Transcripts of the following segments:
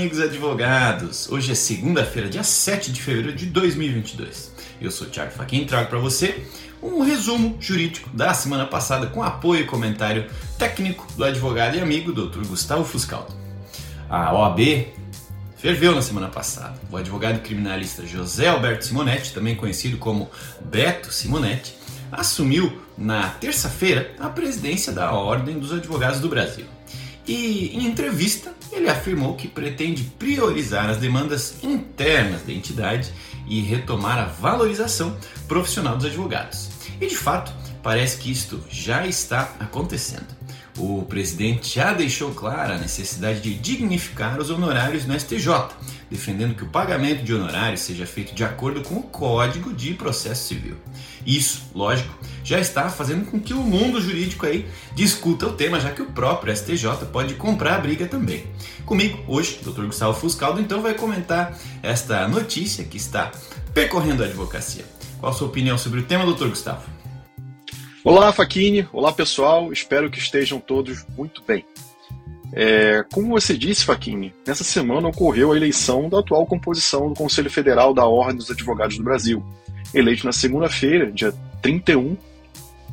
amigos advogados! Hoje é segunda-feira, dia 7 de fevereiro de 2022. Eu sou o Thiago e trago para você um resumo jurídico da semana passada com apoio e comentário técnico do advogado e amigo Dr. Gustavo Fuscaldo. A OAB ferveu na semana passada. O advogado criminalista José Alberto Simonetti, também conhecido como Beto Simonetti, assumiu na terça-feira a presidência da Ordem dos Advogados do Brasil. E em entrevista, ele afirmou que pretende priorizar as demandas internas da entidade e retomar a valorização profissional dos advogados. E de fato, parece que isto já está acontecendo. O presidente já deixou clara a necessidade de dignificar os honorários no STJ, defendendo que o pagamento de honorários seja feito de acordo com o Código de Processo Civil. Isso, lógico, já está fazendo com que o mundo jurídico aí discuta o tema, já que o próprio STJ pode comprar a briga também. Comigo, hoje, o Dr. Gustavo Fuscaldo então vai comentar esta notícia que está percorrendo a advocacia. Qual a sua opinião sobre o tema, Dr. Gustavo? Olá, Faquini. Olá, pessoal. Espero que estejam todos muito bem. É, como você disse, Faquini, nessa semana ocorreu a eleição da atual composição do Conselho Federal da Ordem dos Advogados do Brasil. Eleito na segunda-feira, dia 31,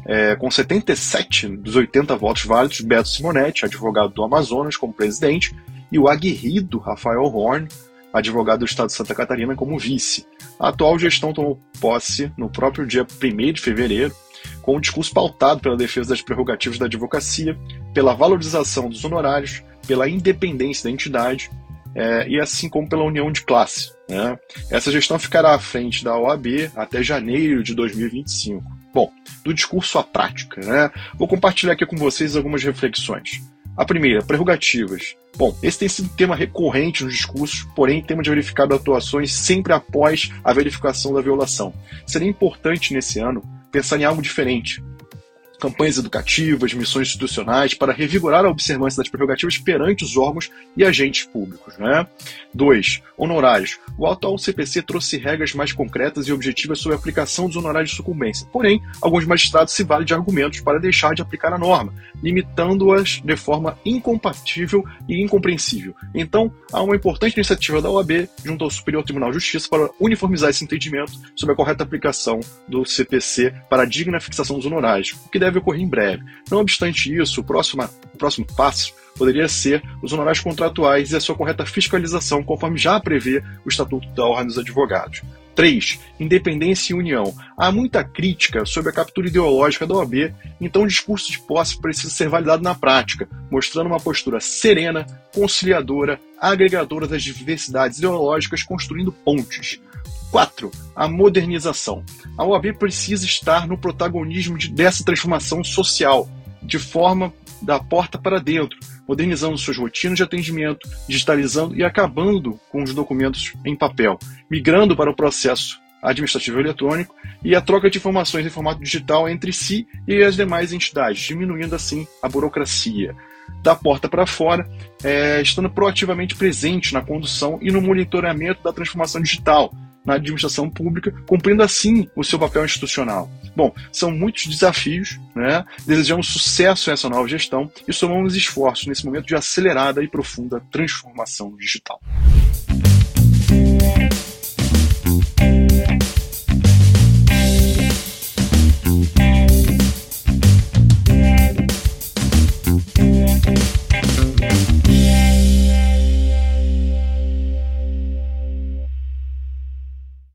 é, com 77 dos 80 votos válidos, Beto Simonetti, advogado do Amazonas, como presidente, e o aguerrido Rafael Horn, advogado do Estado de Santa Catarina, como vice. A atual gestão tomou posse no próprio dia 1 de fevereiro, com um discurso pautado pela defesa das prerrogativas da advocacia, pela valorização dos honorários, pela independência da entidade é, e assim como pela união de classe. Né? Essa gestão ficará à frente da OAB até janeiro de 2025. Bom, do discurso à prática, né? vou compartilhar aqui com vocês algumas reflexões. A primeira, prerrogativas. Bom, esse tem sido um tema recorrente nos discursos, porém temos verificado atuações sempre após a verificação da violação. Seria importante nesse ano pensar em algo diferente, campanhas educativas, missões institucionais para revigorar a observância das prerrogativas perante os órgãos e agentes públicos. Né? Dois, honorários. O atual CPC trouxe regras mais concretas e objetivas sobre a aplicação dos honorários de sucumbência. Porém, alguns magistrados se valem de argumentos para deixar de aplicar a norma, limitando-as de forma incompatível e incompreensível. Então, há uma importante iniciativa da OAB junto ao Superior Tribunal de Justiça para uniformizar esse entendimento sobre a correta aplicação do CPC para a digna fixação dos honorários, o que deve ocorrer em breve. Não obstante isso, o próximo, o próximo passo poderia ser os honorários contratuais e a sua correta fiscalização, conforme já prevê o Estatuto da Ordem dos Advogados. 3. Independência e união. Há muita crítica sobre a captura ideológica da OAB, então o discurso de posse precisa ser validado na prática, mostrando uma postura serena, conciliadora, agregadora das diversidades ideológicas, construindo pontes. 4. A modernização. A OAB precisa estar no protagonismo de, dessa transformação social, de forma da porta para dentro, modernizando suas rotinas de atendimento, digitalizando e acabando com os documentos em papel, migrando para o processo administrativo eletrônico e a troca de informações em formato digital entre si e as demais entidades, diminuindo assim a burocracia. Da porta para fora, é, estando proativamente presente na condução e no monitoramento da transformação digital, na administração pública, cumprindo assim o seu papel institucional. Bom, são muitos desafios, né? desejamos sucesso a essa nova gestão e somamos esforços nesse momento de acelerada e profunda transformação digital. Música